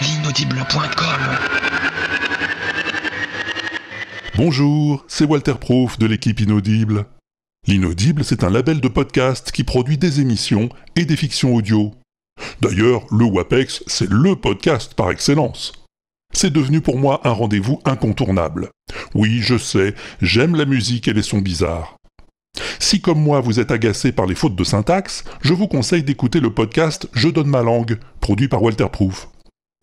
l'inaudible.com. Bonjour, c'est Walter Proof de l'équipe Inaudible. L'Inaudible, c'est un label de podcast qui produit des émissions et des fictions audio. D'ailleurs, le WAPEX, c'est LE podcast par excellence. C'est devenu pour moi un rendez-vous incontournable. Oui, je sais, j'aime la musique et les sons bizarres. Si comme moi vous êtes agacé par les fautes de syntaxe, je vous conseille d'écouter le podcast Je donne ma langue, produit par Walter Proof.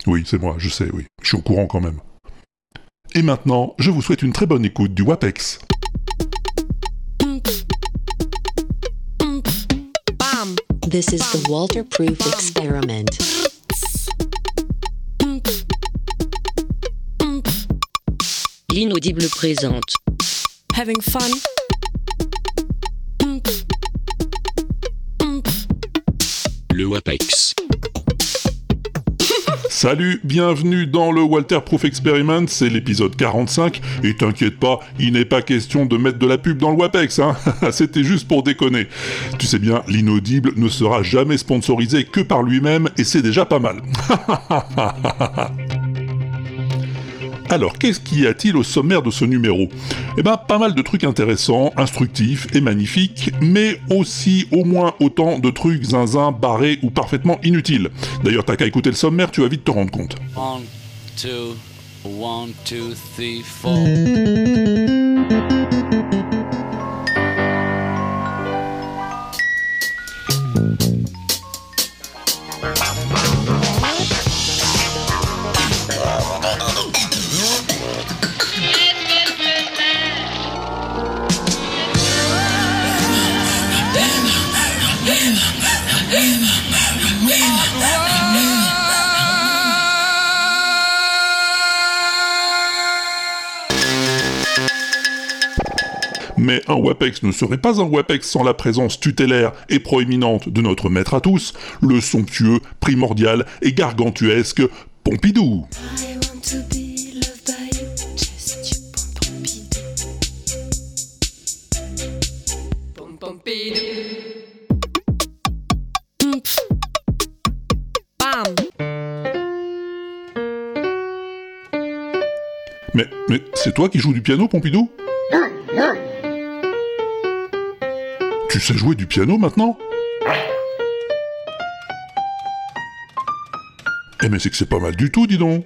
Oui, c'est moi, je sais, oui. Je suis au courant quand même. Et maintenant, je vous souhaite une très bonne écoute du WAPEX. This is the Walter Proof experiment. L'inaudible présente. Having fun. Le WAPEX. Salut, bienvenue dans le Walter Proof Experiment, c'est l'épisode 45, et t'inquiète pas, il n'est pas question de mettre de la pub dans le WAPEX, hein c'était juste pour déconner. Tu sais bien, l'inaudible ne sera jamais sponsorisé que par lui-même, et c'est déjà pas mal. Alors, qu'est-ce qu'y a-t-il au sommaire de ce numéro? Eh ben, pas mal de trucs intéressants, instructifs et magnifiques, mais aussi au moins autant de trucs zinzin, barrés ou parfaitement inutiles. D'ailleurs, t'as qu'à écouter le sommaire, tu vas vite te rendre compte. One, two, one, two, three, four. Mais un WAPEX ne serait pas un WAPEX sans la présence tutélaire et proéminente de notre maître à tous, le somptueux, primordial et gargantuesque Pompidou. Mais, mais c'est toi qui joues du piano, Pompidou? Tu sais jouer du piano maintenant Eh mais c'est que c'est pas mal du tout, dis donc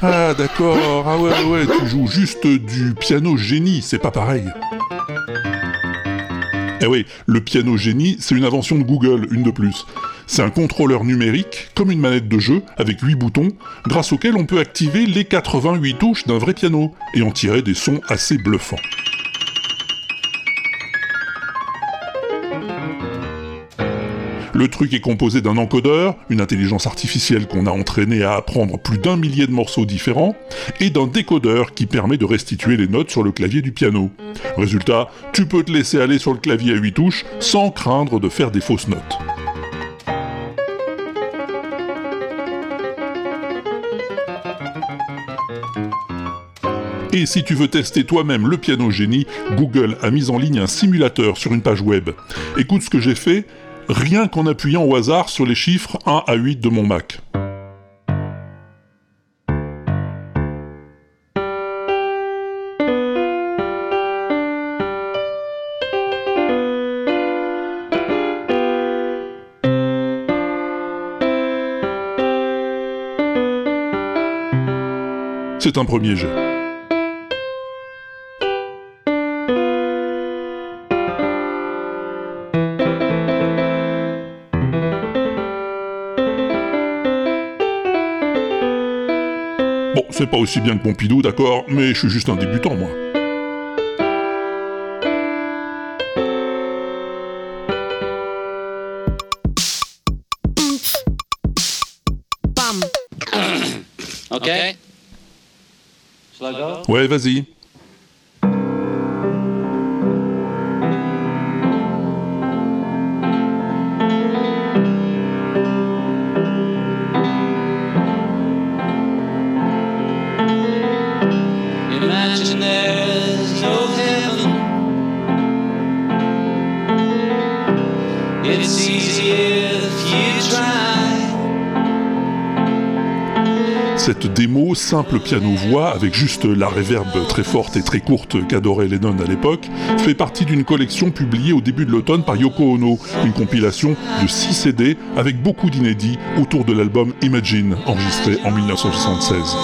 Ah d'accord, ah ouais ouais, tu joues juste du piano génie, c'est pas pareil. Eh oui, le piano génie, c'est une invention de Google, une de plus. C'est un contrôleur numérique, comme une manette de jeu, avec 8 boutons, grâce auquel on peut activer les 88 touches d'un vrai piano, et en tirer des sons assez bluffants. Le truc est composé d'un encodeur, une intelligence artificielle qu'on a entraînée à apprendre plus d'un millier de morceaux différents, et d'un décodeur qui permet de restituer les notes sur le clavier du piano. Résultat, tu peux te laisser aller sur le clavier à 8 touches sans craindre de faire des fausses notes. Et si tu veux tester toi-même le piano génie, Google a mis en ligne un simulateur sur une page web. Écoute ce que j'ai fait, rien qu'en appuyant au hasard sur les chiffres 1 à 8 de mon Mac. C'est un premier jet. C'est pas aussi bien que Pompidou, d'accord, mais je suis juste un débutant, moi. Okay? Go? Ouais, vas-y. Piano-voix, avec juste la réverbe très forte et très courte qu'adorait Lennon à l'époque, fait partie d'une collection publiée au début de l'automne par Yoko Ono, une compilation de 6 CD avec beaucoup d'inédits autour de l'album Imagine, enregistré en 1976.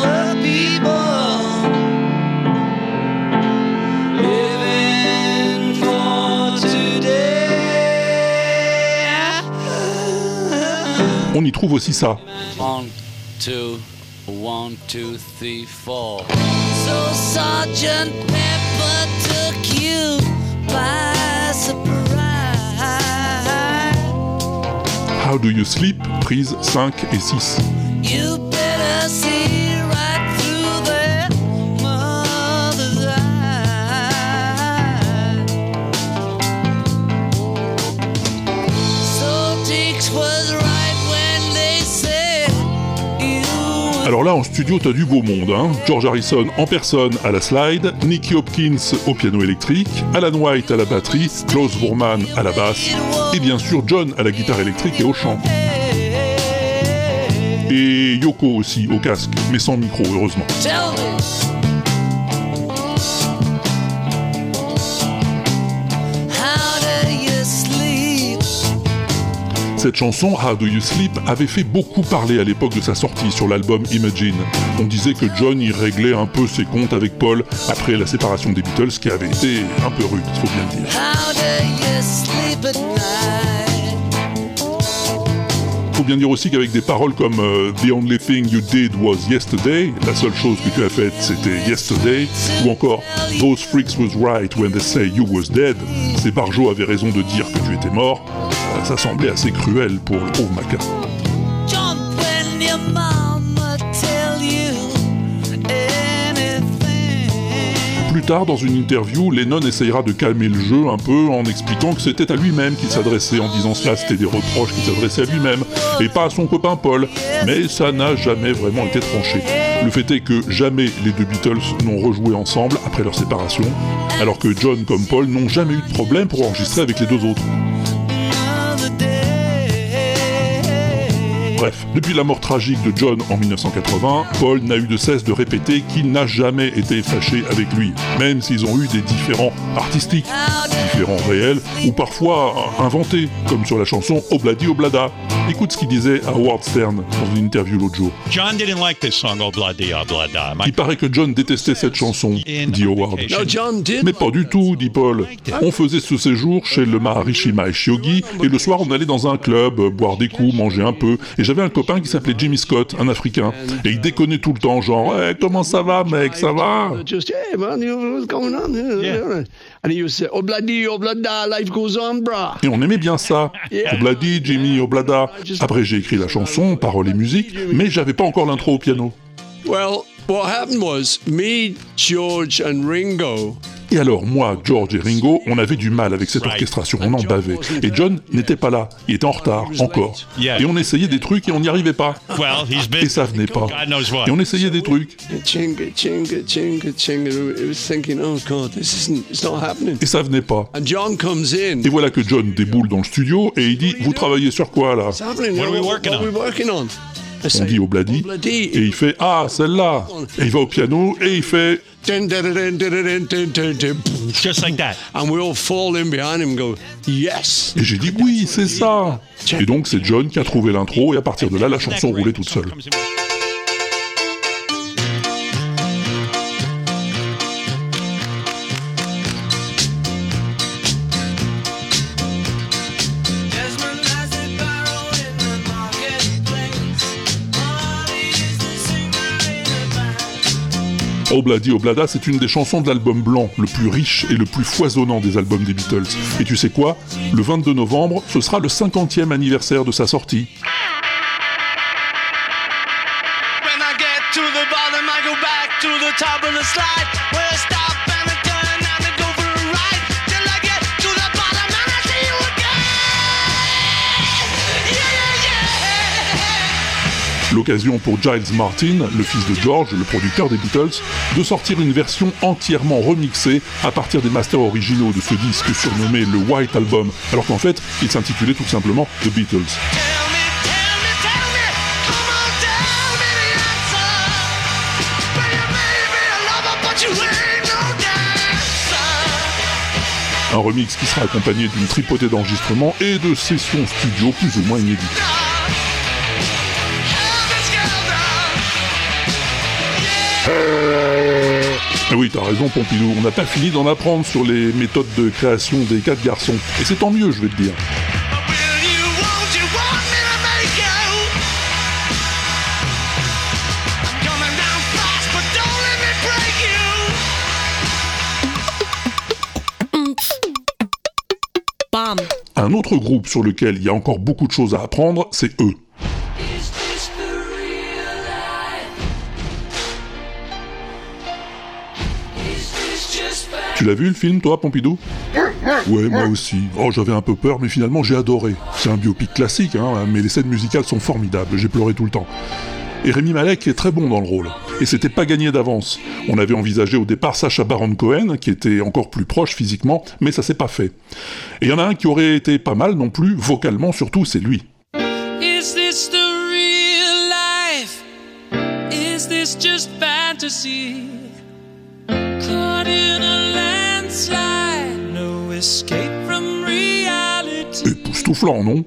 On y trouve aussi ça. One, two, three, four. So Sergeant Pepper took you by surprise. How Do You Sleep, prise 5 et 6. You Alors là, en studio, t'as du beau monde, hein. George Harrison en personne à la slide, Nicky Hopkins au piano électrique, Alan White à la batterie, Klaus Voormann à la basse, et bien sûr John à la guitare électrique et au chant. Et Yoko aussi au casque, mais sans micro, heureusement. Cette chanson, How Do You Sleep, avait fait beaucoup parler à l'époque de sa sortie sur l'album Imagine. On disait que John y réglait un peu ses comptes avec Paul après la séparation des Beatles, qui avait été un peu rude, il faut bien le dire. How do you sleep at night? Faut bien dire aussi qu'avec des paroles comme euh, The only thing you did was yesterday, la seule chose que tu as faite c'était yesterday, ou encore Those freaks was right when they say you was dead, ces barjots avaient raison de dire que tu étais mort, ça semblait assez cruel pour le pauvre Maca. Plus tard, dans une interview, Lennon essayera de calmer le jeu un peu en expliquant que c'était à lui-même qu'il s'adressait en disant cela, c'était des reproches qu'il s'adressait à lui-même, et pas à son copain Paul. Mais ça n'a jamais vraiment été tranché. Le fait est que jamais les deux Beatles n'ont rejoué ensemble après leur séparation, alors que John comme Paul n'ont jamais eu de problème pour enregistrer avec les deux autres. Bref, depuis la mort tragique de John en 1980, Paul n'a eu de cesse de répéter qu'il n'a jamais été fâché avec lui, même s'ils ont eu des différends artistiques, différents réels, ou parfois inventés, comme sur la chanson Obladi Oblada. Écoute ce qu'il disait à Howard Stern dans une interview l'autre jour. John didn't like this song, Obladi Oblada. My Il paraît que John détestait cette chanson, dit Howard. No, John did. Mais pas du tout, dit Paul. On faisait ce séjour chez le Maharishi Mahesh Yogi, et le soir on allait dans un club, boire des coups, manger un peu, et j'avais un copain qui s'appelait Jimmy Scott, un Africain, et il déconnait tout le temps, genre Eh, comment ça va mec, ça va? And he used to say, Obladi, Oblada, life goes on, brah. Et on aimait bien ça. Obladi, Jimmy, Oblada. Après j'ai écrit la chanson, paroles et musique, mais j'avais pas encore l'intro au piano. Well, what happened was, me, George, and Ringo, Et alors, moi, George et Ringo, on avait du mal avec cette orchestration, on en bavait. Et John n'était pas là, il était en retard, encore. Et on essayait des trucs et on n'y arrivait pas. well, he's been. Et ça venait pas. God knows what. Et on essayait des trucs, chinga, chinga, chinga, chinga. It was thinking, oh God, this isn't, it's not happening. et ça venait pas. And John comes in. Et voilà que John déboule dans le studio et il dit Vous travaillez sur quoi là? on dit au Obladi, et il fait Ah, celle-là Et il va au piano et il fait. Just like that. And we all fall in behind him and go, Yes! Et j'ai dit Oui, c'est ça Et donc c'est John qui a trouvé l'intro, et à partir de là, la chanson roulait toute seule. Obladi Oblada, c'est une des chansons de l'album blanc, le plus riche et le plus foisonnant des albums des Beatles. Et tu sais quoi? Le 22 novembre, ce sera le 50e anniversaire de sa sortie. L'occasion pour Giles Martin, le fils de George, le producteur des Beatles, de sortir une version entièrement remixée à partir des masters originaux de ce disque surnommé le White Album, alors qu'en fait, il s'intitulait tout simplement The Beatles. Un remix qui sera accompagné d'une tripotée d'enregistrements et de sessions studio plus ou moins inédites. Oui, t'as raison Pompidou, on n'a pas fini d'en apprendre sur les méthodes de création des quatre garçons. Et c'est tant mieux, je vais te dire. Un autre groupe sur lequel il y a encore beaucoup de choses à apprendre, c'est eux. Tu l'as vu le film, toi, Pompidou? Ouais, moi aussi. Oh, j'avais un peu peur, mais finalement j'ai adoré. C'est un biopic classique, hein, mais les scènes musicales sont formidables, j'ai pleuré tout le temps. Et Rémi Malek est très bon dans le rôle. Et c'était pas gagné d'avance. On avait envisagé au départ Sacha Baron Cohen, qui était encore plus proche physiquement, mais ça s'est pas fait. Et il y en a un qui aurait été pas mal non plus, vocalement surtout, c'est lui. Is this the real life? Is this just fantasy? Caught in a Époustouflant, non?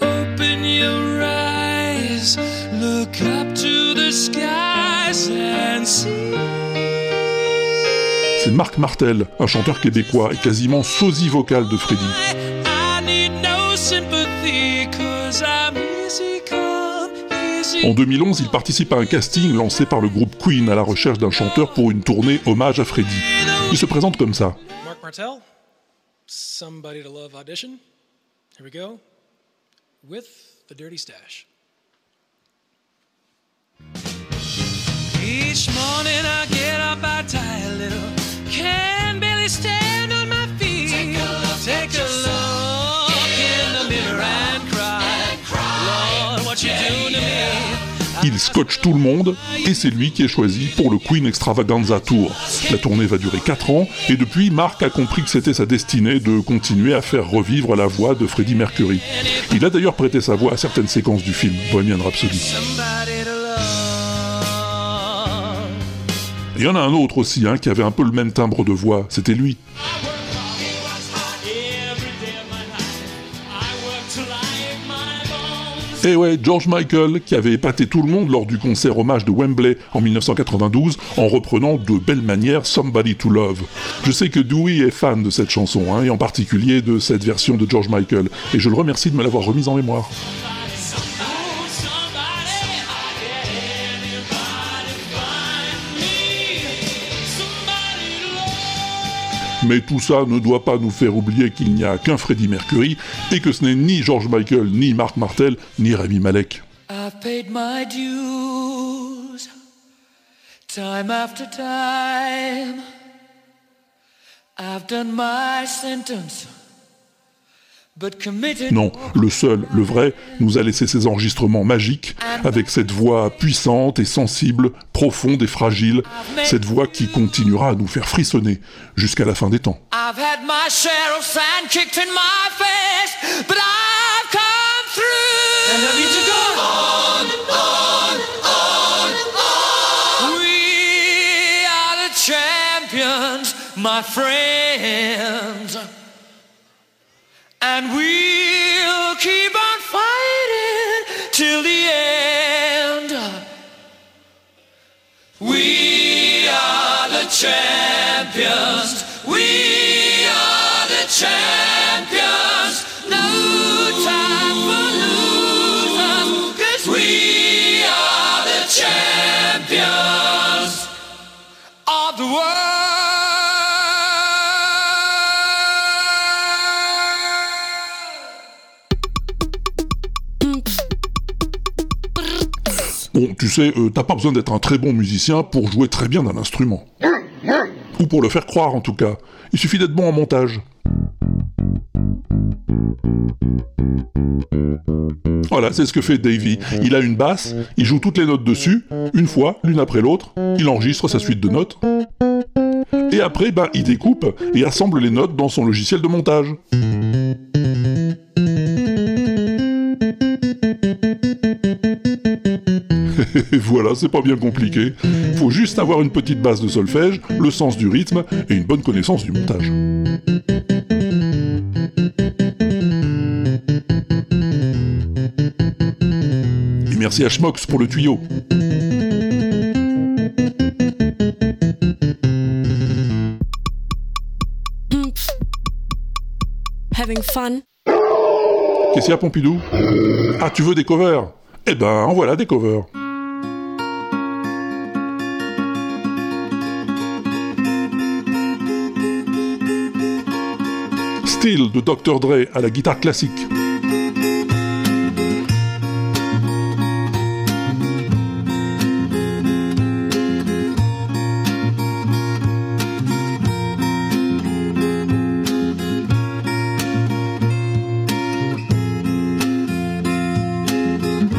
Open your eyes, look up to the skies and see. C'est Marc Martel, un chanteur québécois et quasiment sosie vocal de Freddy. En 2011, il participe à un casting lancé par le groupe Queen à la recherche d'un chanteur pour une tournée hommage à Freddy. Il se présente comme ça. Mark Martel, Somebody to Love audition. Here we go. With the Dirty Stash. Each morning I get up, I tie a little. Can barely stand on my feet. Take a look, in the mirror and cry. Lord, what you doing to me? Il scotche tout le monde et c'est lui qui est choisi pour le Queen Extravaganza Tour. La tournée va durer 4 ans et depuis, Marc a compris que c'était sa destinée de continuer à faire revivre la voix de Freddie Mercury. Il a d'ailleurs prêté sa voix à certaines séquences du film Bohemian Rhapsody. Il y en a un autre aussi hein, qui avait un peu le même timbre de voix, c'était lui. Et ouais, George Michael, qui avait épaté tout le monde lors du concert hommage de Wembley en 1992 en reprenant de belle manière Somebody to Love. Je sais que Dewey est fan de cette chanson, hein, et en particulier de cette version de George Michael, et je le remercie de me l'avoir remise en mémoire. Mais tout ça ne doit pas nous faire oublier qu'il n'y a qu'un Freddie Mercury et que ce n'est ni George Michael, ni Mark Martel, ni Rami Malek. Non, le seul, le vrai, nous a laissé ses enregistrements magiques, avec cette voix puissante et sensible, profonde et fragile, cette voix qui continuera à nous faire frissonner jusqu'à la fin des temps. I've had my share And we'll keep on fighting till the end. Bon, tu sais, euh, t'as pas besoin d'être un très bon musicien pour jouer très bien d'un instrument. Ou pour le faire croire en tout cas. Il suffit d'être bon en montage. Voilà, c'est ce que fait Davy. Il a une basse, il joue toutes les notes dessus, une fois, l'une après l'autre, il enregistre sa suite de notes. Et après, ben, il découpe et assemble les notes dans son logiciel de montage. Voilà, c'est pas bien compliqué. Faut juste avoir une petite base de solfège, le sens du rythme et une bonne connaissance du montage. Et merci à Schmox pour le tuyau. Having fun. Qu'est-ce qu'il y a, Pompidou? Ah, tu veux des covers? Eh ben, en voilà des covers. Still de Dr. Dre à la guitare classique.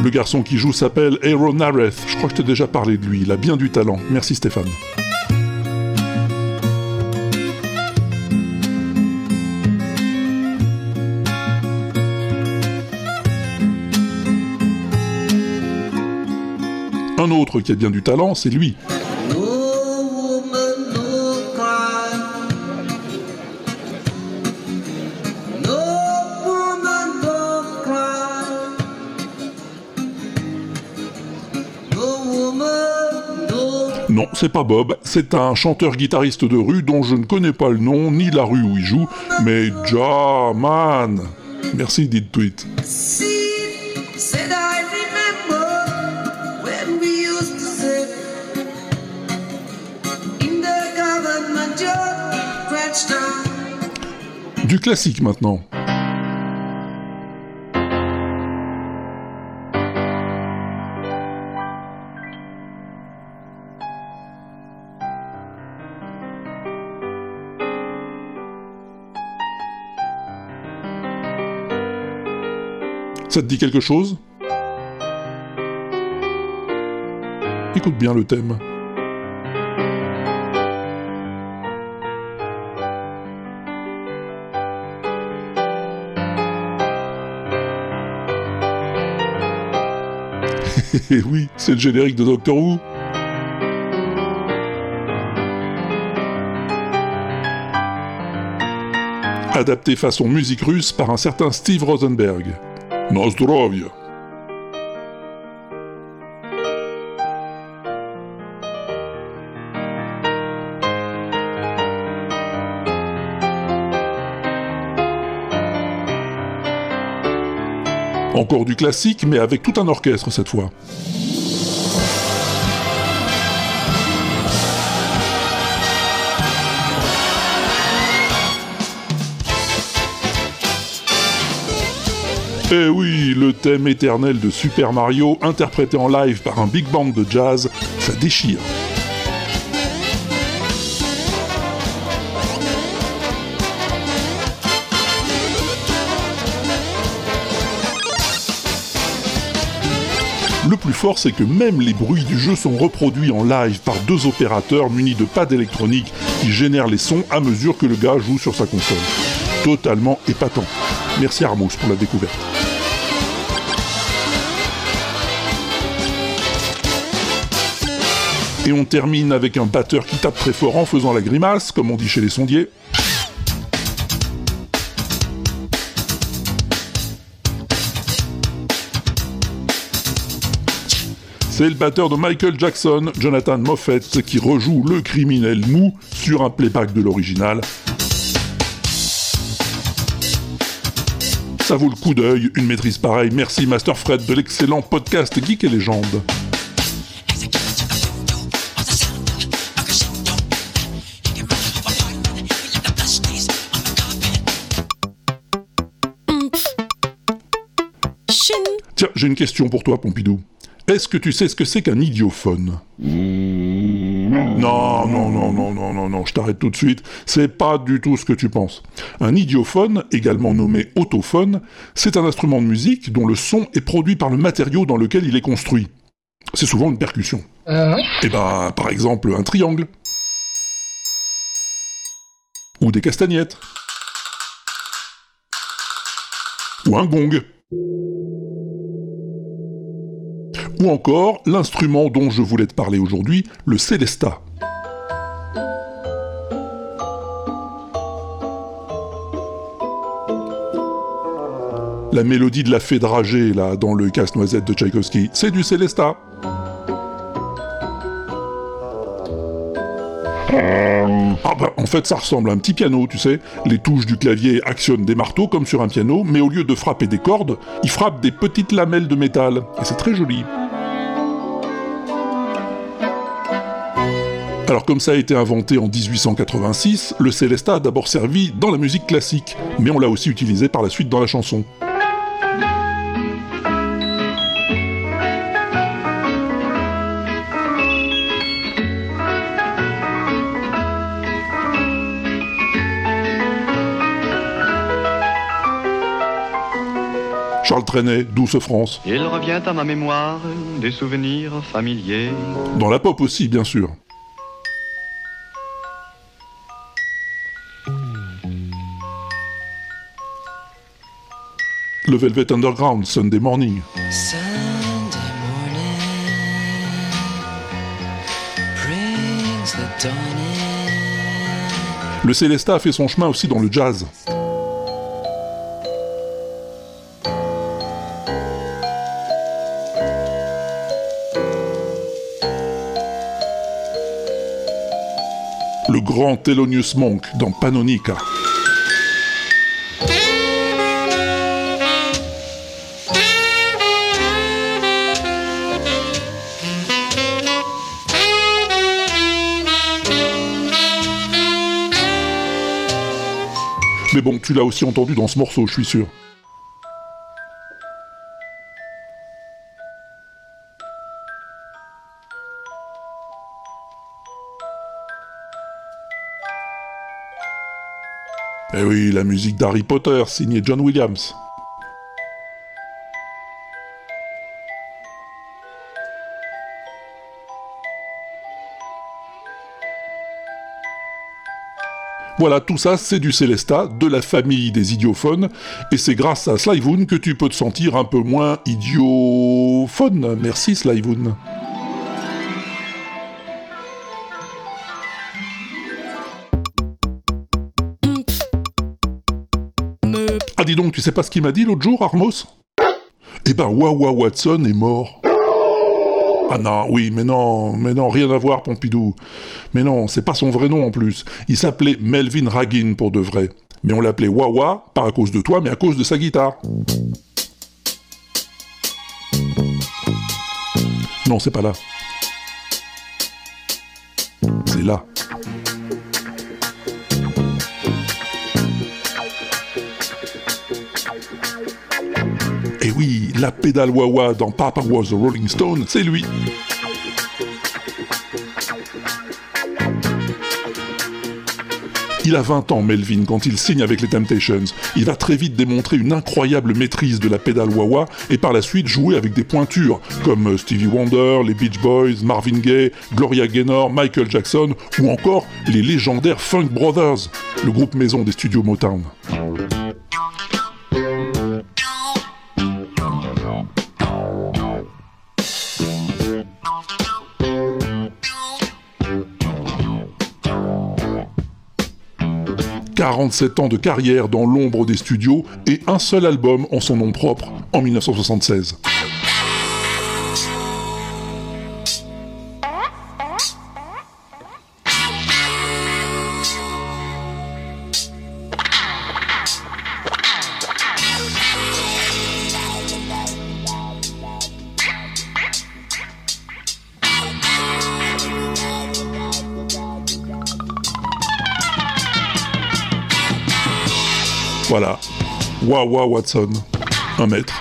Le garçon qui joue s'appelle Aaron Nareth. Je crois que je t'ai déjà parlé de lui. Il a bien du talent. Merci Stéphane. Un autre qui a bien du talent, c'est lui. Non, c'est pas Bob, c'est un chanteur-guitariste de rue dont je ne connais pas le nom ni la rue où il joue, mais Ja Man. Merci dit tweet. Du classique maintenant. Ça te dit quelque chose? Écoute bien le thème. Oui, c'est le générique de Doctor Who. Adapté façon musique russe par un certain Steve Rosenberg. Nozdrovia. Du classique, mais avec tout un orchestre cette fois. Eh oui, le thème éternel de Super Mario, interprété en live par un big band de jazz, ça déchire. Le plus fort, c'est que même les bruits du jeu sont reproduits en live par deux opérateurs munis de pads électroniques qui génèrent les sons à mesure que le gars joue sur sa console. Totalement épatant. Merci Armos pour la découverte. Et on termine avec un batteur qui tape très fort en faisant la grimace, comme on dit chez les sondiers. C'est le batteur de Michael Jackson, Jonathan Moffett, qui rejoue le criminel mou sur un playback de l'original. Ça vaut le coup d'œil, une maîtrise pareille. Merci Master Fred de l'excellent podcast Geek et Légende. Tiens, j'ai une question pour toi, Pompidou. Est-ce que tu sais ce que c'est qu'un idiophone Non, non, non, non, non, non, non, je t'arrête tout de suite. C'est pas du tout ce que tu penses. Un idiophone, également nommé autophone, c'est un instrument de musique dont le son est produit par le matériau dans lequel il est construit. C'est souvent une percussion. Et ben, par exemple, un triangle. Ou des castagnettes. Ou un gong. Ou encore l'instrument dont je voulais te parler aujourd'hui, le Célesta. La mélodie de la fée dragée, là, dans le casse-noisette de Tchaïkovski, c'est du Célesta. Ah bah, en fait, ça ressemble à un petit piano, tu sais. Les touches du clavier actionnent des marteaux comme sur un piano, mais au lieu de frapper des cordes, ils frappent des petites lamelles de métal. Et c'est très joli. Alors comme ça a été inventé en 1886, le Célesta a d'abord servi dans la musique classique, mais on l'a aussi utilisé par la suite dans la chanson. Charles Trenet, Douce France. Il revient à ma mémoire des souvenirs familiers. Dans la pop aussi, bien sûr. Le Velvet Underground, Sunday Morning. Sunday morning brings the dawning. Le Célesta a fait son chemin aussi dans le jazz. Le grand Thelonious Monk dans Panonica. Mais bon, tu l'as aussi entendu dans ce morceau, je suis sûr. Eh oui, la musique d'Harry Potter, signée John Williams. Voilà, tout ça, c'est du Célesta, de la famille des idiophones, et c'est grâce à Slyvoon que tu peux te sentir un peu moins idiophone. Merci Slyvoon. Ah dis donc, tu sais pas ce qu'il m'a dit l'autre jour, Armos? Eh ben, Wawa Watson est mort. Ah non, oui, mais non, mais non, rien à voir, Pompidou. Mais non, c'est pas son vrai nom en plus. Il s'appelait Melvin Ragin pour de vrai. Mais on l'appelait Wawa, pas à cause de toi, mais à cause de sa guitare. Non, c'est pas là. C'est là. La pédale Wawa dans Papa Was a Rolling Stone, c'est lui. Il a 20 ans, Melvin, quand il signe avec les Temptations. Il va très vite démontrer une incroyable maîtrise de la pédale wah-wah et par la suite jouer avec des pointures comme Stevie Wonder, les Beach Boys, Marvin Gaye, Gloria Gaynor, Michael Jackson ou encore les légendaires Funk Brothers, le groupe maison des studios Motown. « 47 ans de carrière dans l'ombre des studios et un seul album en son nom propre en 1976. Voilà. Wawa Watson. Un mètre.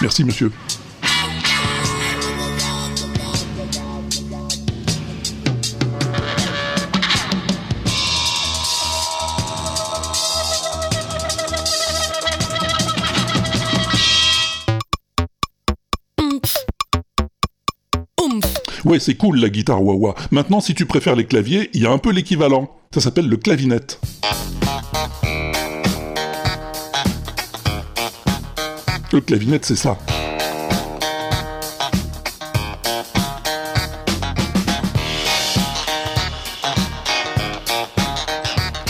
Merci, monsieur. Ouais, c'est cool la guitare wah-wah. Maintenant, si tu préfères les claviers, il y a un peu l'équivalent. Ça s'appelle le clavinette. le clavinette, c'est ça.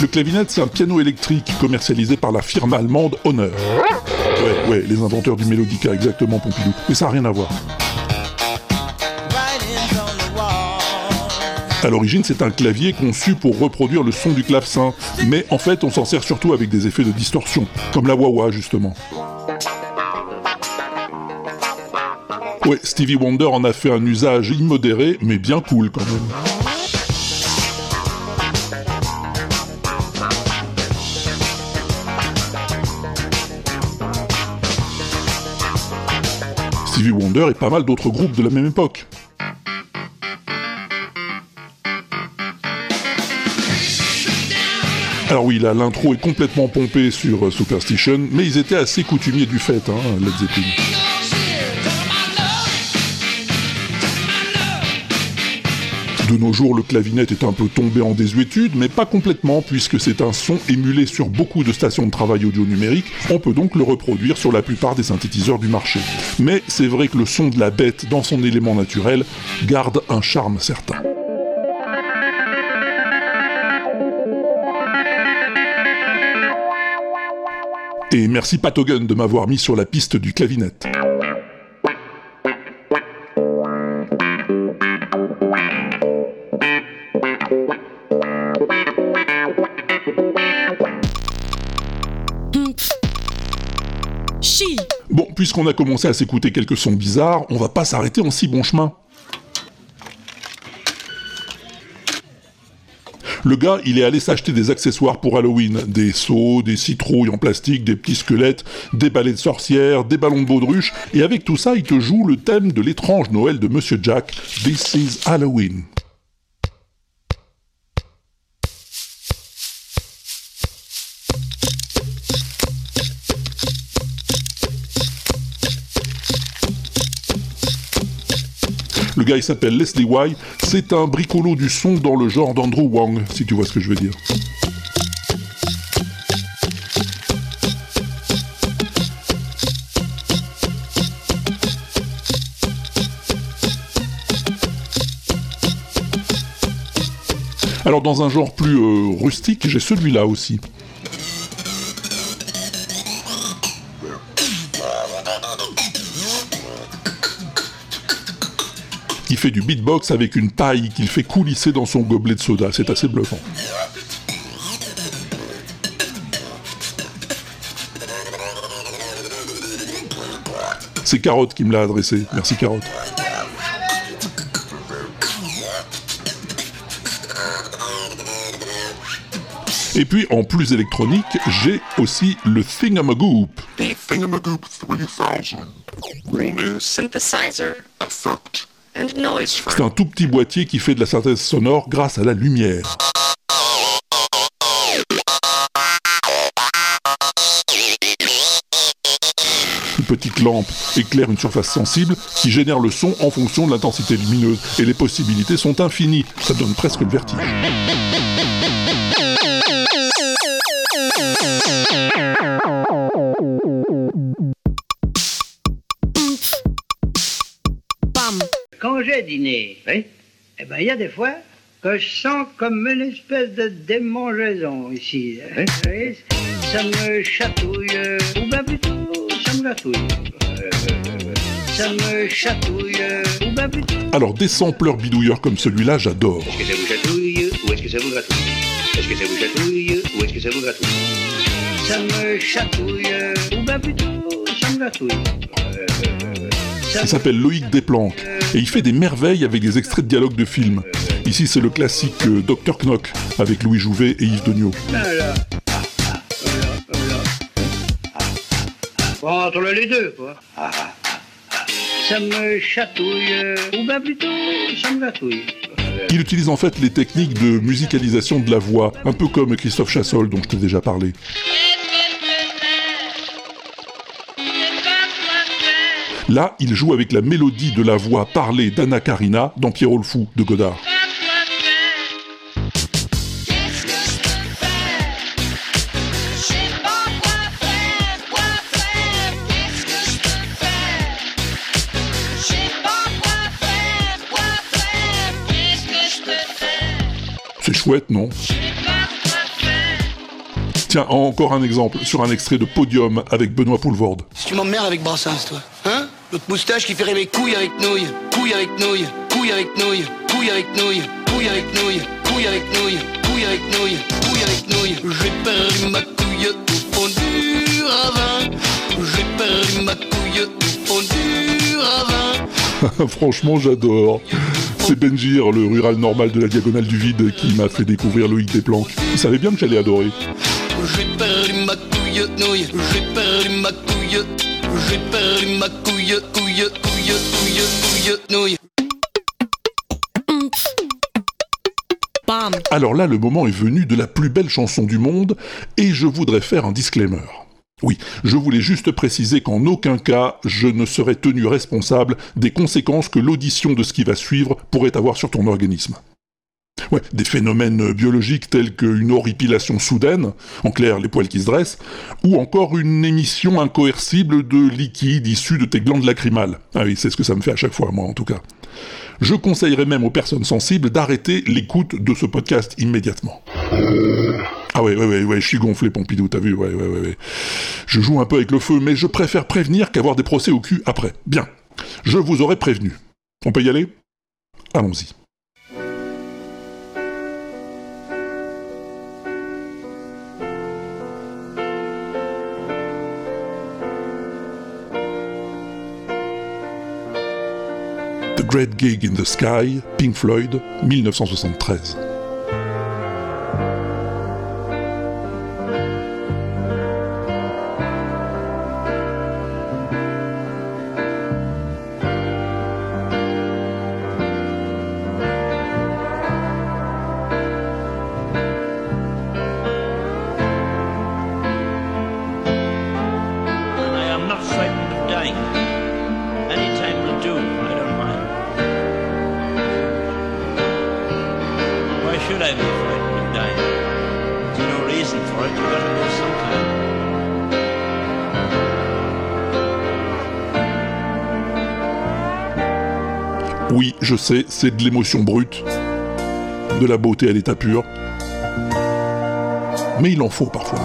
Le clavinette, c'est un piano électrique commercialisé par la firme allemande Honor. Ouais, ouais, les inventeurs du Melodica, exactement, Pompidou. Mais ça n'a rien à voir. À l'origine, c'est un clavier conçu pour reproduire le son du clavecin, mais en fait, on s'en sert surtout avec des effets de distorsion, comme la wah-wah justement. Ouais, Stevie Wonder en a fait un usage immodéré, mais bien cool quand même. Stevie Wonder et pas mal d'autres groupes de la même époque. Alors oui, là, l'intro est complètement pompée sur euh, Superstition, mais ils étaient assez coutumiers du fait, hein, Led Zeppelin. De nos jours, le clavinet est un peu tombé en désuétude, mais pas complètement, puisque c'est un son émulé sur beaucoup de stations de travail audio numérique, on peut donc le reproduire sur la plupart des synthétiseurs du marché. Mais c'est vrai que le son de la bête, dans son élément naturel, garde un charme certain. Et merci Patogun de m'avoir mis sur la piste du clavinet. Puisqu'on a commencé à s'écouter quelques sons bizarres, on va pas s'arrêter en si bon chemin. Le gars, il est allé s'acheter des accessoires pour Halloween. Des seaux, des citrouilles en plastique, des petits squelettes, des balais de sorcières, des ballons de baudruche. Et avec tout ça, il te joue le thème de l'étrange Noël de Monsieur Jack. This is Halloween. Le gars, il s'appelle Leslie Y. C'est un bricolo du son dans le genre d'Andrew Wang, si tu vois ce que je veux dire. Alors dans un genre plus euh, rustique, j'ai celui-là aussi. Fait du beatbox avec une paille qu'il fait coulisser dans son gobelet de soda. C'est assez bluffant. C'est Carotte qui me l'a adressé. Merci Carotte. Et puis, en plus électronique, j'ai aussi le Thingamagoop. The Thingamagoop 3000. Remove synthesizer, C'est un tout petit boîtier qui fait de la synthèse sonore grâce à la lumière. Une petite lampe éclaire une surface sensible qui génère le son en fonction de l'intensité lumineuse. Et les possibilités sont infinies. Ça donne presque le vertige. J'ai dîné, eh ben, il y a des fois que je sens comme une espèce de démangeaison ici. hein. Voyez, Ça me chatouille, euh, ou bien plutôt, ça me gratouille. Euh, Ça me chatouille, euh, ou bien plutôt. Alors des sampleurs bidouilleurs comme celui-là, j'adore. Est-ce que ça vous chatouille ou est-ce que ça vous gratouille? Est-ce que ça vous chatouille ou est-ce que ça vous gratouille? Ça me chatouille, euh, ou bien plutôt, ça me gratouille. Ça Il s'appelle Loïc Desplanques et il fait des merveilles avec des extraits de dialogues de films. Ici, c'est le classique euh, Dr Knock avec Louis Jouvet et Yves Degnaud. Entre les deux, quoi. Ça me chatouille, ou bien plutôt, ça me gratouille. Il utilise en fait les techniques de musicalisation de la voix, un peu comme Christophe Chassol dont je t'ai déjà parlé. Là, il joue avec la mélodie de la voix parlée d'Anna Karina dans Pierrot le Fou de Godard. C'est chouette, non? Tiens, encore un exemple sur un extrait de Podium avec Benoît Poulvorde. Si tu m'emmerdes avec Brassens, toi, hein? L'autre moustache qui fait rêver couilles avec nouilles, couilles avec nouilles, couilles avec nouilles, couilles avec nouilles, couilles avec nouilles, couilles avec nouilles, couilles avec nouilles, couilles avec nouilles. J'ai perdu ma couille au fond du ravin. J'ai perdu ma couille au fond du ravin. Franchement, j'adore. C'est Benjir, le rural normal de la diagonale du vide, qui m'a fait découvrir Loïc Desplanques. Il savait bien que j'allais adorer. J'ai perdu ma couille nouille, j'ai perdu ma couille, j'ai perdu ma couille, couille, couille, couille, couille, nouille. Bam. Alors là, le moment est venu de la plus belle chanson du monde, et je voudrais faire un disclaimer. Oui, je voulais juste préciser qu'en aucun cas je ne serai tenu responsable des conséquences que l'audition de ce qui va suivre pourrait avoir sur ton organisme. Des phénomènes biologiques tels qu'une horripilation soudaine, en clair les poils qui se dressent, ou encore une émission incoercible de liquide issu de tes glandes lacrymales. Ah oui, c'est ce que ça me fait à chaque fois, moi en tout cas. Je conseillerais même aux personnes sensibles d'arrêter l'écoute de ce podcast immédiatement. Ah ouais, ouais, ouais, ouais, je suis gonflé, Pompidou, t'as vu, ouais, ouais, ouais, ouais. Je joue un peu avec le feu, mais je préfère prévenir qu'avoir des procès au cul après. Bien. Je vous aurais prévenu. On peut y aller? Allons-y. Great Gig in the Sky, Pink Floyd, 1973. C'est de l'émotion brute, de la beauté à l'état pur. Mais il en faut parfois.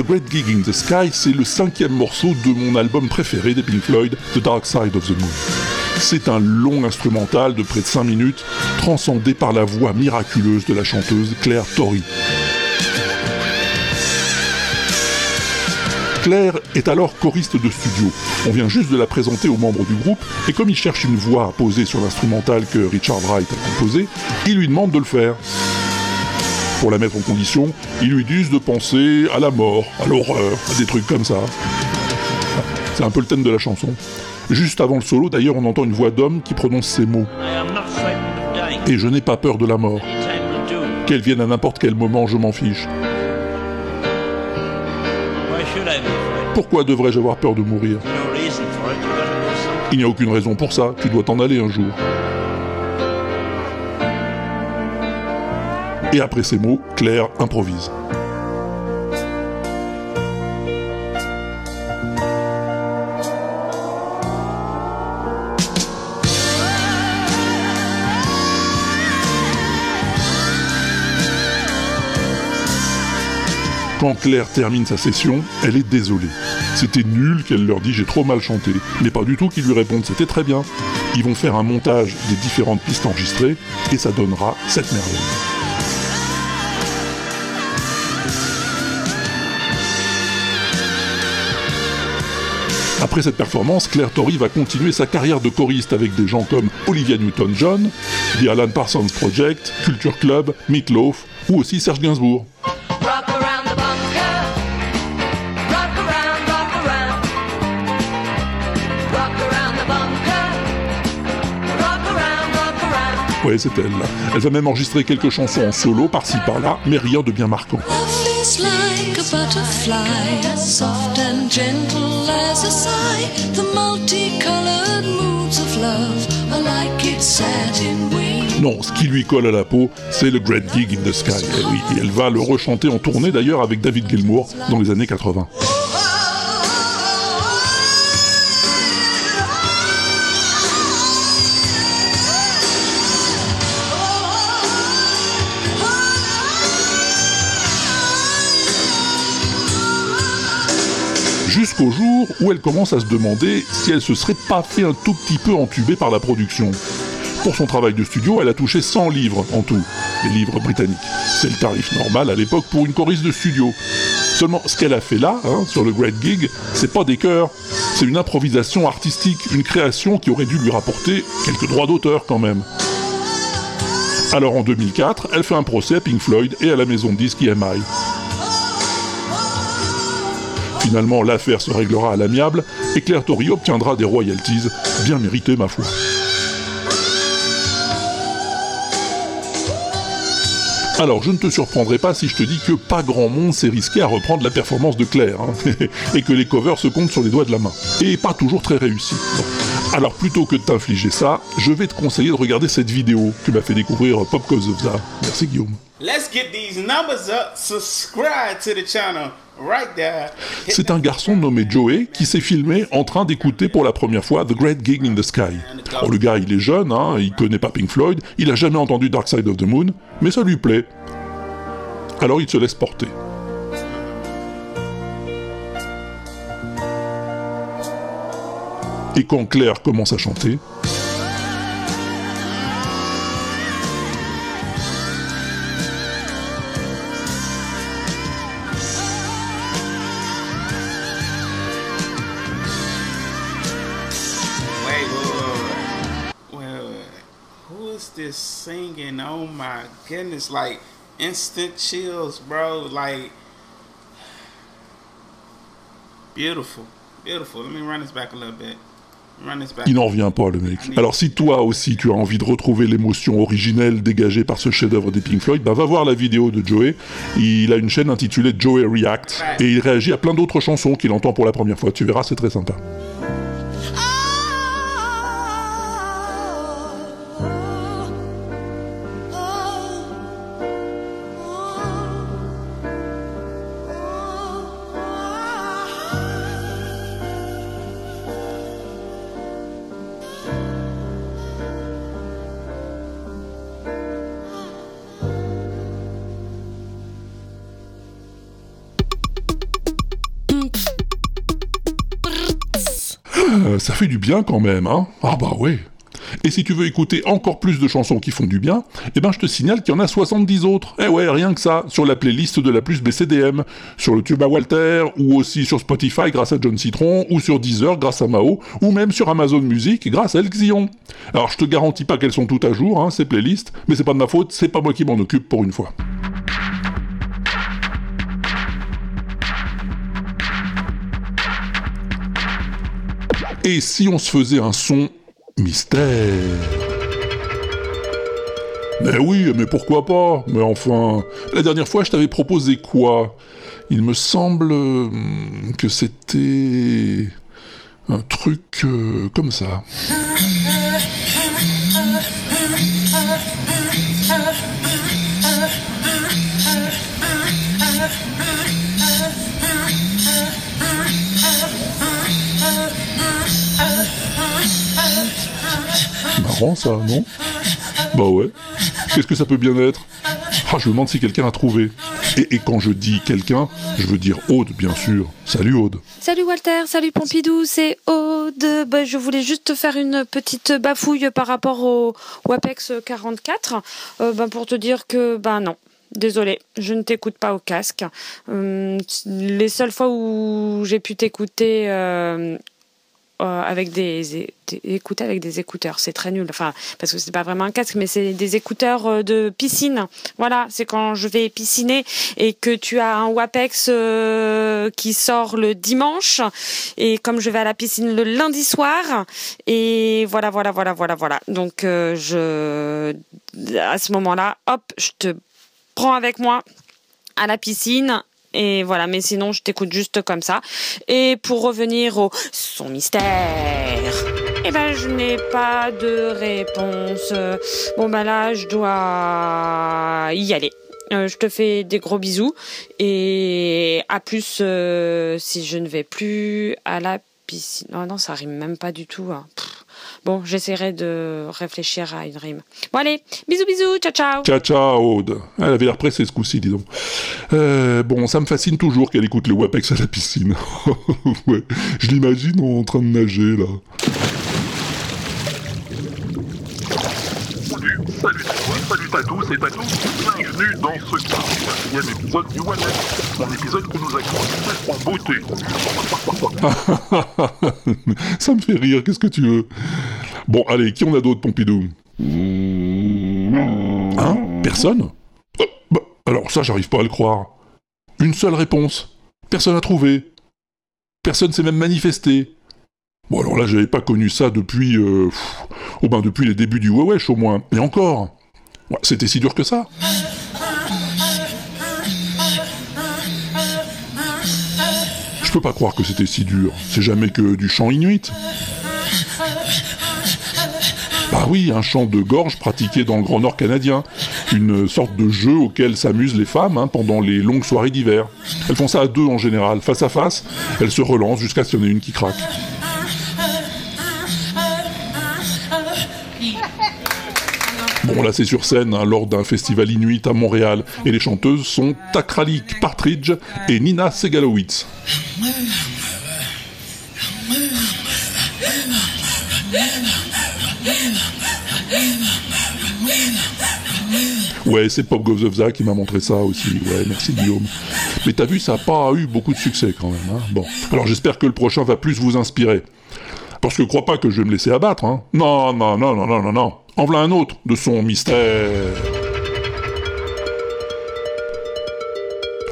The Great Gig in the Sky, c'est le cinquième morceau de mon album préféré des Pink Floyd, The Dark Side of the Moon. C'est un long instrumental de près de 5 minutes, transcendé par la voix miraculeuse de la chanteuse Claire Torrey. Claire est alors choriste de studio. On vient juste de la présenter aux membres du groupe, et comme il cherche une voix à poser sur l'instrumental que Richard Wright a composé, il lui demande de le faire. Pour la mettre en condition, ils lui disent de penser à la mort, à l'horreur, à des trucs comme ça. C'est un peu le thème de la chanson. Juste avant le solo, d'ailleurs, on entend une voix d'homme qui prononce ces mots. Et je n'ai pas peur de la mort. Qu'elle vienne à n'importe quel moment, je m'en fiche. Pourquoi devrais-je avoir peur de mourir? Il n'y a aucune raison pour ça, tu dois t'en aller un jour. Et après ces mots, Claire improvise. Quand Claire termine sa session, elle est désolée. C'était nul qu'elle leur dit j'ai trop mal chanté, mais pas du tout qu'ils lui répondent c'était très bien. Ils vont faire un montage des différentes pistes enregistrées et ça donnera cette merveille. Après cette performance, Claire Torrey va continuer sa carrière de choriste avec des gens comme Olivia Newton-John, The Alan Parsons Project, Culture Club, Meatloaf ou aussi Serge Gainsbourg. Ouais, c'est elle. Elle va même enregistrer quelques chansons en solo par-ci par-là, mais rien de bien marquant. Butterfly, soft and gentle as a sigh. The multicolored moods of love are like white satin wings. Non, ce qui lui colle à la peau, c'est le Great Gig in the Sky. Et oui, et elle va le rechanter en tournée d'ailleurs avec David Gilmour dans les années 80. Jusqu'au jour où elle commence à se demander si elle se serait pas fait un tout petit peu entuber par la production. Pour son travail de studio, elle a touché 100 livres en tout, des livres britanniques. C'est le tarif normal à l'époque pour une choriste de studio. Seulement, ce qu'elle a fait là, hein, sur le Great Gig, c'est pas des chœurs, c'est une improvisation artistique, une création qui aurait dû lui rapporter quelques droits d'auteur quand même. Alors en 2004, elle fait un procès à Pink Floyd et à la maison de disques EMI. Finalement, l'affaire se réglera à l'amiable et Claire Tory obtiendra des royalties, bien méritées ma foi. Alors, je ne te surprendrai pas si je te dis que pas grand monde s'est risqué à reprendre la performance de Claire, hein, et que les covers se comptent sur les doigts de la main. Et pas toujours très réussis. Bon. Alors, plutôt que de t'infliger ça, je vais te conseiller de regarder cette vidéo que m'a fait découvrir Pop Kozovza. Merci Guillaume. Let's get these numbers up. Subscribe to the channel. C'est un garçon nommé Joey qui s'est filmé en train d'écouter pour la première fois The Great Gig in the Sky. Oh, le gars, il est jeune, hein, il connaît pas Pink Floyd, il a jamais entendu Dark Side of the Moon, mais ça lui plaît. Alors il se laisse porter. Et quand Claire commence à chanter, This singing? Oh my goodness! Like instant chills, bro. Like beautiful, beautiful. Let me run this back a little bit. Run this back. Il n'en revient pas, le mec. Alors si toi aussi tu as envie de retrouver l'émotion originelle dégagée par ce chef-d'œuvre des Pink Floyd, bah va voir la vidéo de Joey. Il a une chaîne intitulée Joey React et il réagit à plein d'autres chansons qu'il entend pour la première fois. Tu verras, c'est très sympa. Bien quand même, hein Ah bah ouais et si tu veux écouter encore plus de chansons qui font du bien, eh ben je te signale qu'il y en a 70 autres. Eh ouais, rien que ça, sur la playlist de la plus BCDM, sur le tube à Walter, ou aussi sur Spotify grâce à John Citron, ou sur Deezer grâce à Mao, ou même sur Amazon Music grâce à Elxion. Alors je te garantis pas qu'elles sont toutes à jour, hein, ces playlists, mais c'est pas de ma faute, c'est pas moi qui m'en occupe pour une fois. Et si on se faisait un son mystère? Mais oui, mais pourquoi pas? Mais enfin, la dernière fois, je t'avais proposé quoi? Il me semble euh, que c'était un truc euh, comme ça. Ça, non Bah ouais. Qu'est-ce que ça peut bien être Ah, je me demande si quelqu'un a trouvé. Et, quand je dis quelqu'un, je veux dire Aude, bien sûr. Salut Aude. Salut Walter, salut Pompidou, c'est Aude. Bah, je voulais juste te faire une petite bafouille par rapport au WAPEX 44 euh, bah, pour te dire que bah non. Désolée, je ne t'écoute pas au casque. Hum, les seules fois où j'ai pu t'écouter euh, euh, avec des, écouter avec des écouteurs, c'est très nul. Enfin, parce que c'est pas vraiment un casque, mais c'est des écouteurs euh, de piscine. Voilà, c'est quand je vais pisciner et que tu as un WAPEX euh, qui sort le dimanche et comme je vais à la piscine le lundi soir et voilà, voilà, voilà, voilà, voilà. Donc euh, je, à ce moment-là, hop, je te prends avec moi à la piscine. Et voilà, mais sinon je t'écoute juste comme ça. Et pour revenir au son mystère, Eh ben, je n'ai pas de réponse. Bon, bah là, je dois y aller. Euh, je te fais des gros bisous et à plus euh, si je ne vais plus à la piscine. Non, non, ça rime même pas du tout. hein. Bon, j'essaierai de réfléchir à une rime. Bon, allez, bisous, bisous, ciao, ciao. Ciao, ciao, Aude. Elle avait l'air pressée ce coup-ci, dis donc. Euh, bon, ça me fascine toujours qu'elle écoute le WAPEX à la piscine. ouais, je l'imagine en train de nager, là. Salut, salut Tatou, c'est Tatou. Dans ce 41 épisode du WAPEX. Un épisode que nous en beauté. ça me fait rire, qu'est-ce que tu veux? Bon, allez, qui on a d'autre, Pompidou? Hein? Personne? Euh, bah, Alors ça, j'arrive pas à le croire. Une seule réponse. Personne n'a trouvé. Personne s'est même manifesté. Bon, alors là, j'avais pas connu ça depuis... Euh, oh ben, depuis les débuts du Wewesh, au moins. Et encore C'était si dur que ça Je peux pas croire que c'était si dur. C'est jamais que du chant inuit. Bah oui, un chant de gorge pratiqué dans le Grand Nord canadien. Une sorte de jeu auquel s'amusent les femmes hein, pendant les longues soirées d'hiver. Elles font ça à deux en général, face à face. Elles se relancent jusqu'à ce qu'il y en ait une qui craque. Bon, là, c'est sur scène, hein, lors d'un festival inuit à Montréal, et les chanteuses sont Takralik Partridge et Nina Segalowitz. Ouais, c'est Pop Goes of Za qui m'a montré ça aussi. Ouais, merci Guillaume. Mais t'as vu, ça n'a pas eu beaucoup de succès quand même. hein. Bon, alors j'espère que le prochain va plus vous inspirer. Parce que crois pas que je vais me laisser abattre, hein. Non, non, non, non, non, non, non. En un autre de son mystère.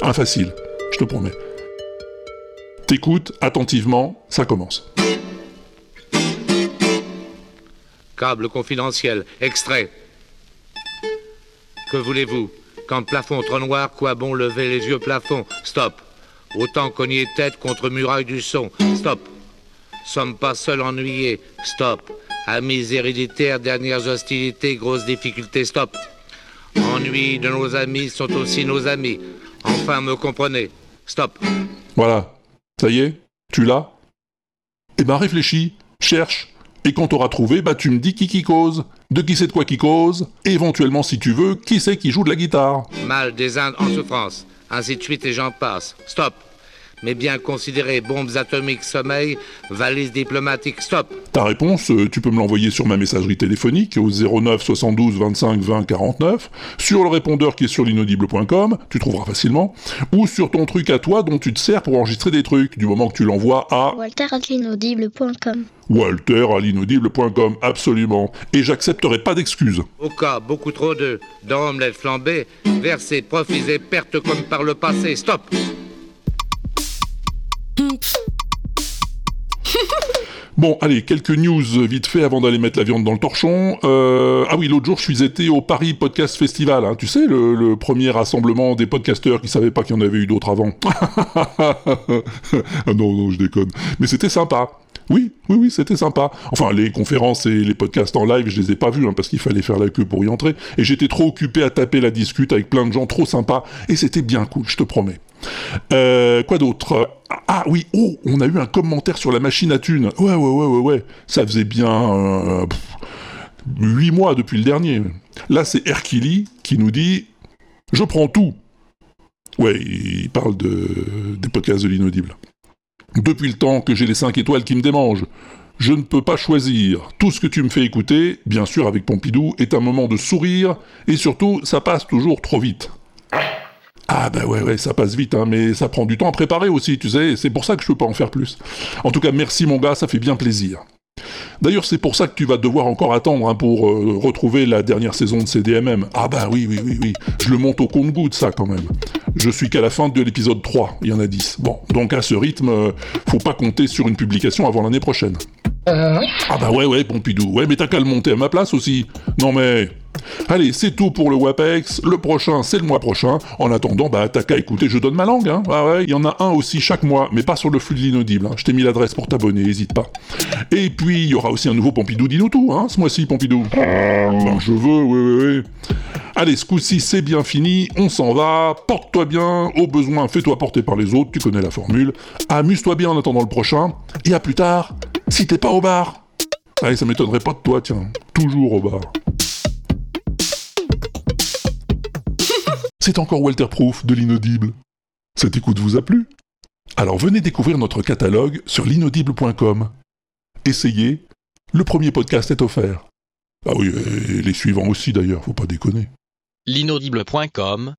Infacile, je te promets. T'écoutes attentivement, ça commence. Câble confidentiel, extrait. Que voulez-vous? Quand plafond trop noir, quoi bon lever les yeux plafond? Stop. Autant cogner tête contre muraille du son. Stop. Sommes pas seuls ennuyés. Stop. Amis héréditaires, dernières hostilités, grosses difficultés. Stop. Ennuis de nos amis sont aussi nos amis. Enfin, me comprenez. Stop. Voilà. Ça y est Tu l'as Eh ben réfléchis, cherche, et quand t'auras trouvé, bah tu me dis qui qui cause, de qui c'est de quoi qui cause, et éventuellement si tu veux, qui c'est qui joue de la guitare. Mal des Indes en souffrance. Ainsi de suite et j'en passe. Stop. Mais bien considéré, bombes atomiques, sommeil, valise diplomatique, stop. Ta réponse, euh, tu peux me l'envoyer sur ma messagerie téléphonique au 09 72 25 20 49, sur le répondeur qui est sur l'inaudible.com, tu trouveras facilement, ou sur ton truc à toi dont tu te sers pour enregistrer des trucs, du moment que tu l'envoies à walter.l'inaudible.com. walter à l'inaudible.com, absolument. Et j'accepterai pas d'excuses. Au cas, beaucoup trop de d'omelettes flambées, versées, profisées, pertes comme par le passé, stop. Bon, allez, quelques news vite fait avant d'aller mettre la viande dans le torchon. Euh, ah oui, l'autre jour, je suis été au Paris Podcast Festival. hein. Tu sais, le, premier rassemblement des podcasteurs qui savaient pas qu'il y en avait eu d'autres avant. ah non, non, je déconne. Mais c'était sympa. Oui, oui, oui, c'était sympa. Enfin, les conférences et les podcasts en live, je les ai pas vus, hein, parce qu'il fallait faire la queue pour y entrer. Et j'étais trop occupé à taper la discute avec plein de gens trop sympas. Et c'était bien cool, je te promets. Euh, quoi d'autre? Ah oui, oh, on a eu un commentaire sur la machine à thunes. Ouais, ouais, ouais, ouais, ouais. Ça faisait bien euh, pff, huit mois depuis le dernier. Là, c'est Herkili qui nous dit « Je prends tout ». Ouais, il parle de, des podcasts de l'inaudible. Depuis le temps que j'ai les 5 étoiles qui me démangent, je ne peux pas choisir. Tout ce que tu me fais écouter, bien sûr avec Pompidou, est un moment de sourire, et surtout, ça passe toujours trop vite. Ah bah ouais, ouais, ça passe vite, hein, mais ça prend du temps à préparer aussi, tu sais, c'est pour ça que je peux pas en faire plus. En tout cas, merci mon gars, ça fait bien plaisir. D'ailleurs, c'est pour ça que tu vas devoir encore attendre hein, pour euh, retrouver la dernière saison de CDMM. Ah bah oui, oui, oui, oui, je le monte au compte-goutte, ça, quand même. Je suis qu'à la fin de l'épisode 3, il y en a 10. Bon, donc à ce rythme, euh, faut pas compter sur une publication avant l'année prochaine. Ah bah ouais, ouais, Pompidou, ouais, mais t'as qu'à le monter à ma place aussi. Non mais... Allez, c'est tout pour le WAPEX. Le prochain, c'est le mois prochain. En attendant, bah, t'as qu'à écouter Je donne ma langue. Hein. Ah ouais, il y en a un aussi chaque mois, mais pas sur le flux de l'inaudible. hein. Je t'ai mis l'adresse pour t'abonner, hésite pas. Et puis, il y aura aussi un nouveau Pompidou dis-nous tout, hein, ce mois-ci, Pompidou. Ben, je veux, oui, oui, oui. Allez, ce coup-ci, c'est bien fini, on s'en va, porte-toi bien, au besoin, fais-toi porter par les autres, tu connais la formule. Amuse-toi bien en attendant le prochain, et à plus tard, si t'es pas au bar. Allez, ça m'étonnerait pas de toi, tiens, toujours au bar. C'est encore Walter Proof de l'inaudible. Cette écoute vous a plu? Alors venez découvrir notre catalogue sur l'inaudible.com. Essayez, le premier podcast est offert. Ah oui, les suivants aussi d'ailleurs, faut pas déconner. L'inaudible.com